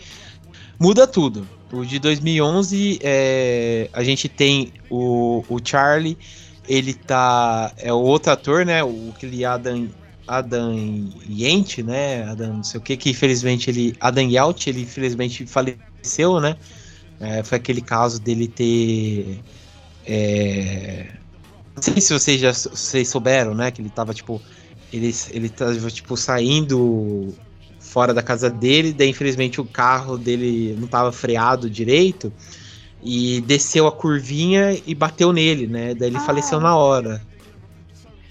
muda tudo. O de 2011, é, a gente tem o, o Charlie, ele tá, é o outro ator, né, o aquele Adam, Adam Yent, né, Adam não sei o que, que infelizmente ele, Adam Yalt, ele infelizmente faleceu, né, é, foi aquele caso dele ter. É, não sei se vocês já vocês souberam, né? Que ele tava, tipo. Ele, ele tava, tipo, saindo fora da casa dele, daí infelizmente o carro dele não tava freado direito. E desceu a curvinha e bateu nele, né? Daí ele ah. faleceu na hora.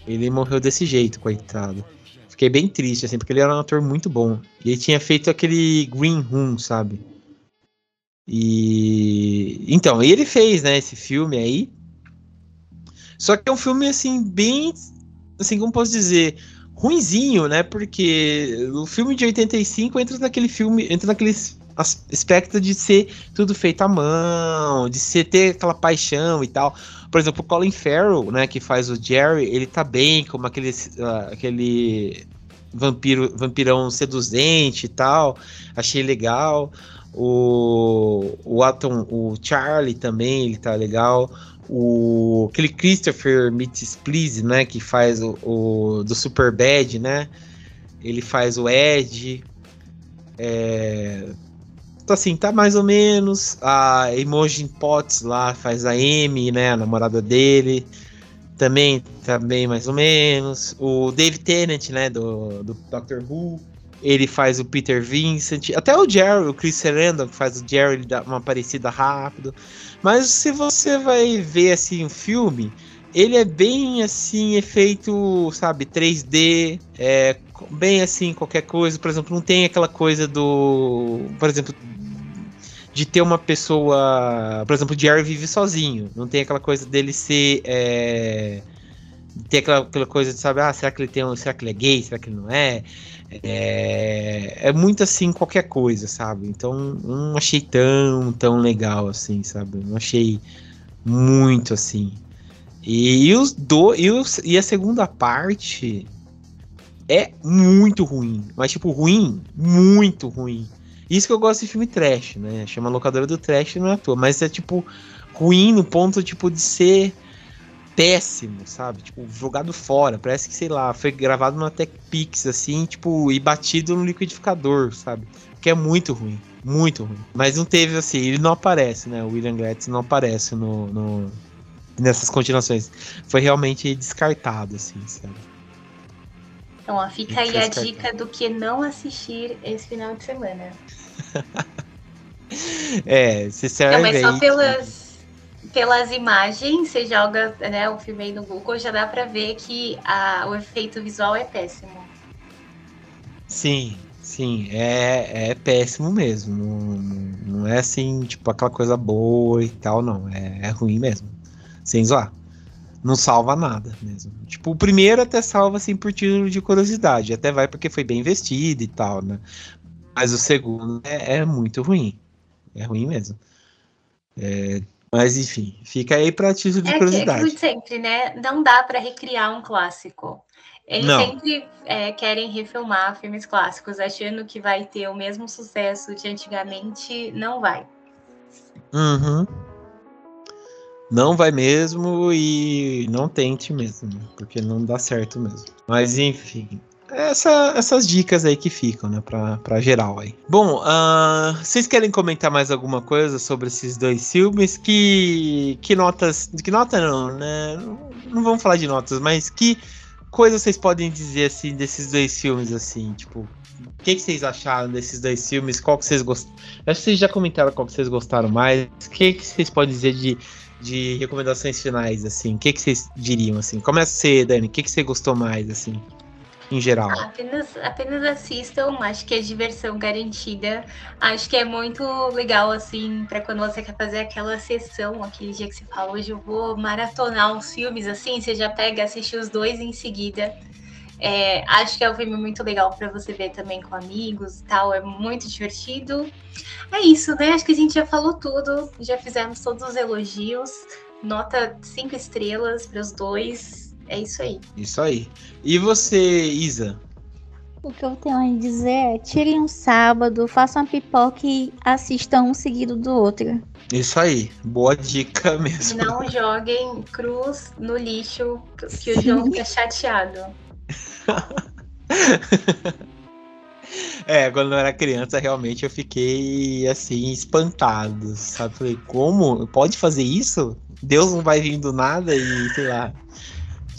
Ele morreu desse jeito, coitado. Fiquei bem triste, assim, porque ele era um ator muito bom. E ele tinha feito aquele Green Room, sabe? E então, ele fez, né, esse filme aí. Só que é um filme assim bem assim, como posso dizer, ruinzinho, né? Porque o filme de 85 entra naquele filme, entra naquele aspecto de ser tudo feito à mão, de ser ter aquela paixão e tal. Por exemplo, o Colin Farrell, né, que faz o Jerry, ele tá bem como aquele, uh, aquele vampiro, vampirão seduzente e tal. Achei legal. O, o Atom, o Charlie também, ele tá legal. O, aquele Christopher Please, né? Que faz o, o, do Super Bad, né? Ele faz o Ed. É, então, assim, tá mais ou menos. A Imogen Potts lá faz a Amy, né? A namorada dele. Também tá bem mais ou menos. O Dave Tennant, né? Do, do Doctor Who ele faz o Peter Vincent, até o Jerry, o Chris Sarandon que faz o Jerry, ele dá uma parecida rápido. Mas se você vai ver assim o filme, ele é bem assim, efeito, sabe, 3D, é bem assim, qualquer coisa. Por exemplo, não tem aquela coisa do. Por exemplo, de ter uma pessoa. Por exemplo, o Jerry vive sozinho. Não tem aquela coisa dele ser. É, ter aquela, aquela coisa de saber, ah, será que ele tem um, será que ele é gay, será que ele não é? É, é muito assim, qualquer coisa, sabe? Então, não achei tão, tão legal assim, sabe? Não achei muito assim. E, e os do, e, os, e a segunda parte é muito ruim, mas tipo, ruim, muito ruim. Isso que eu gosto de filme trash, né? Chama locadora do trash, não é à toa, mas é tipo ruim no ponto tipo de ser péssimo, sabe? Tipo, jogado fora. Parece que, sei lá, foi gravado numa Tech Pix, assim, tipo, e batido no liquidificador, sabe? Que é muito ruim. Muito ruim. Mas não teve, assim, ele não aparece, né? O William Gretz não aparece no, no nessas continuações. Foi realmente descartado, assim, sabe? Então, ó, fica aí a dica do que não assistir esse final de semana. é, você serve Não, mas só aí, pelas pelas imagens, você joga né, o filme aí no Google, já dá para ver que a, o efeito visual é péssimo. Sim, sim, é, é péssimo mesmo. Não, não é assim, tipo, aquela coisa boa e tal, não. É, é ruim mesmo. Sem zoar. Não salva nada mesmo. Tipo, o primeiro até salva assim por título de curiosidade. Até vai porque foi bem vestido e tal, né? Mas o segundo é, é muito ruim. É ruim mesmo. É, Mas enfim, fica aí pra título de É que, é curiosidade. de sempre, né? Não dá para recriar um clássico. Eles Não. sempre é, querem refilmar filmes clássicos, achando que vai ter o mesmo sucesso de antigamente. Não vai. Uhum. Não vai mesmo e não tente mesmo, porque não dá certo mesmo. Mas enfim, essa- essas dicas aí que ficam, né, pra, pra geral aí. Bom, ah, vocês querem comentar mais alguma coisa sobre esses dois filmes? Que, que notas, que nota não, né? Não- Não vamos falar de notas, mas que coisa vocês podem dizer assim desses dois filmes assim, tipo, o que, que vocês acharam desses dois filmes? Qual que vocês gostaram? Acho que vocês já comentaram qual que vocês gostaram mais. O que, que vocês podem dizer de, de recomendações finais, assim? O que, que vocês diriam, assim? Começa você, Dani. O que, que você gostou mais, assim? Em geral. Apenas, apenas assistam, acho que é diversão garantida. Acho que é muito legal, assim, para quando você quer fazer aquela sessão, aquele dia que você fala, hoje eu vou maratonar uns filmes, assim, você já pega, assiste os dois em seguida. É, acho que é um filme muito legal para você ver também com amigos e tal, é muito divertido. É isso, né? Acho que a gente já falou tudo, já fizemos todos os elogios. Nota cinco estrelas para os dois. É isso aí. Isso aí. E você, Isa? O que eu tenho a dizer é: tirem um sábado, façam uma pipoca e assistam um seguido do outro. Isso aí. Boa dica mesmo. Não joguem cruz no lixo, que o João fica chateado. É, quando eu era criança, realmente eu fiquei assim, espantado, sabe? Falei, como? Pode fazer isso? Deus não vai vir do nada e, sei lá,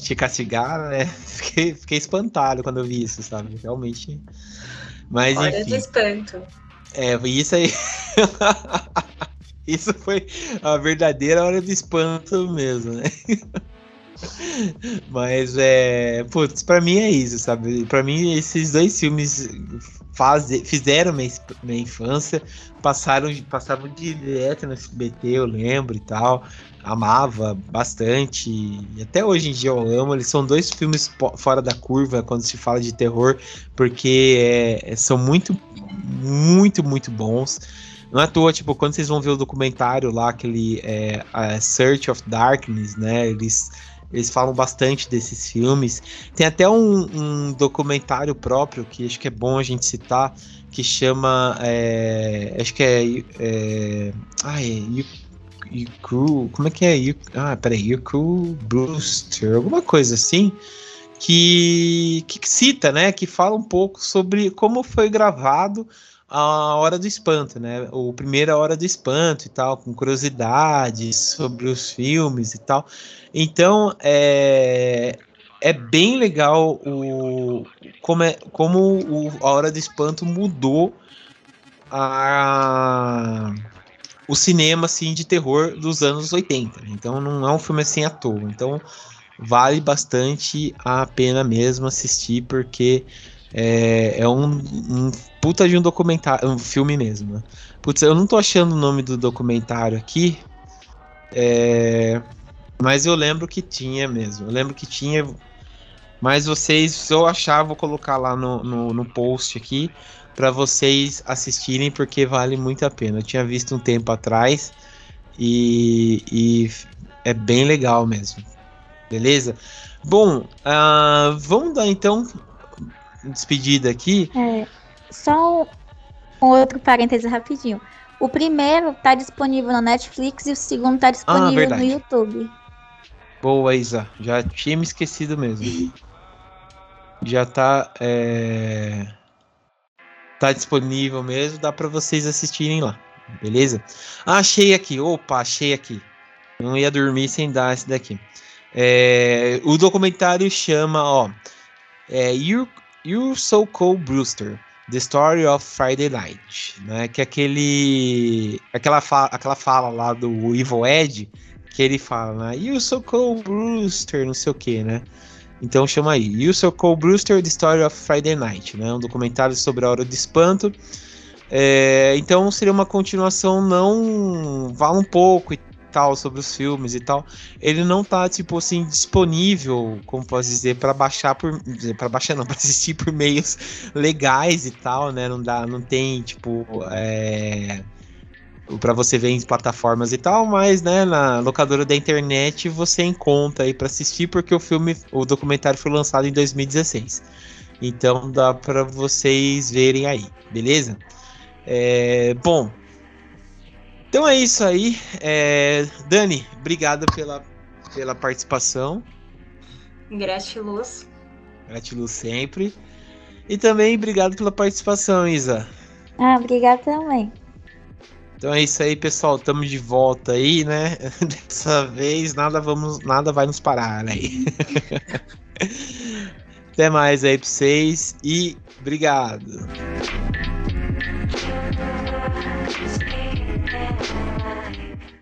te castigar, né? Fiquei, fiquei espantado quando eu vi isso, sabe? Realmente. Mas Hora do enfim. espanto. É, isso aí. isso foi a verdadeira hora do espanto mesmo, né? Mas é. Putz, pra mim é isso, sabe? Pra mim, esses dois filmes faze- fizeram minha, minha infância, passaram, passavam direto no SBT, eu lembro e tal. Amava bastante. E até hoje em dia eu amo. Eles são dois filmes fora da curva quando se fala de terror, porque é, são muito, muito, muito bons. Não é à toa, tipo, quando vocês vão ver o documentário lá, aquele é, Search of Darkness, né? Eles, eles falam bastante desses filmes. Tem até um, um documentário próprio que acho que é bom a gente citar, que chama. é, acho que é. é ah, Yuku, como é que é? Yuku, ah, peraí. Yuku Brewster, alguma coisa assim. Que, que cita, né? Que fala um pouco sobre como foi gravado a Hora do Espanto, né? O primeira Hora do Espanto e tal, com curiosidades sobre os filmes e tal. Então, é, é bem legal o, como, é, como o, a Hora do Espanto mudou a, o cinema assim, de terror dos anos 80. né? Então, não é um filme assim à toa. Então, vale bastante a pena mesmo assistir, porque é, é um, um puta de um documentário, um filme mesmo. né? Putz, eu não tô achando o nome do documentário aqui, é, mas eu lembro que tinha mesmo. Eu lembro que tinha, mas vocês, se eu achar, vou colocar lá no, no, no post aqui para vocês assistirem, porque vale muito a pena. Eu tinha visto um tempo atrás e, e é bem legal mesmo. Beleza? Bom, ah, vamos dar então despedida aqui. É, só um outro parêntese rapidinho. O primeiro tá disponível na Netflix e o segundo tá disponível no verdade. YouTube. Boa, Isa. Já tinha me esquecido mesmo. Já tá. é, Tá disponível mesmo, dá pra vocês assistirem lá. Beleza? Ah, achei aqui. Opa, achei aqui. Não ia dormir sem dar esse daqui. É, O documentário chama, ó. É, you, you So Cold Brewster. The Story of Friday Night, né? Que é aquele aquela fala, aquela fala lá do Evil Ed que ele fala, né? You So Cold Brewster, não sei o que, né? Então chama aí, You So Cold Brewster, The Story of Friday Night, né? Um documentário sobre a hora do espanto. É, então seria uma continuação não fala um pouco e tal sobre os filmes e tal. Ele não tá tipo assim disponível, como posso dizer, para baixar por para baixar não, para assistir por meios legais e tal, né? Não dá, não tem tipo é, para você ver em plataformas e tal, mas né, na locadora da internet você encontra aí para assistir porque o filme, o documentário foi lançado em 2016. Então dá para vocês verem aí, beleza? É, bom, então é isso aí. É, Dani, obrigado pela, pela participação. Gratiluz. Gratiluz sempre. E também obrigado pela participação, Isa. Ah, obrigado também. Então é isso aí, pessoal. Estamos de volta aí, né? Dessa vez nada vamos, nada vai nos parar aí. Até mais aí pra vocês e obrigado.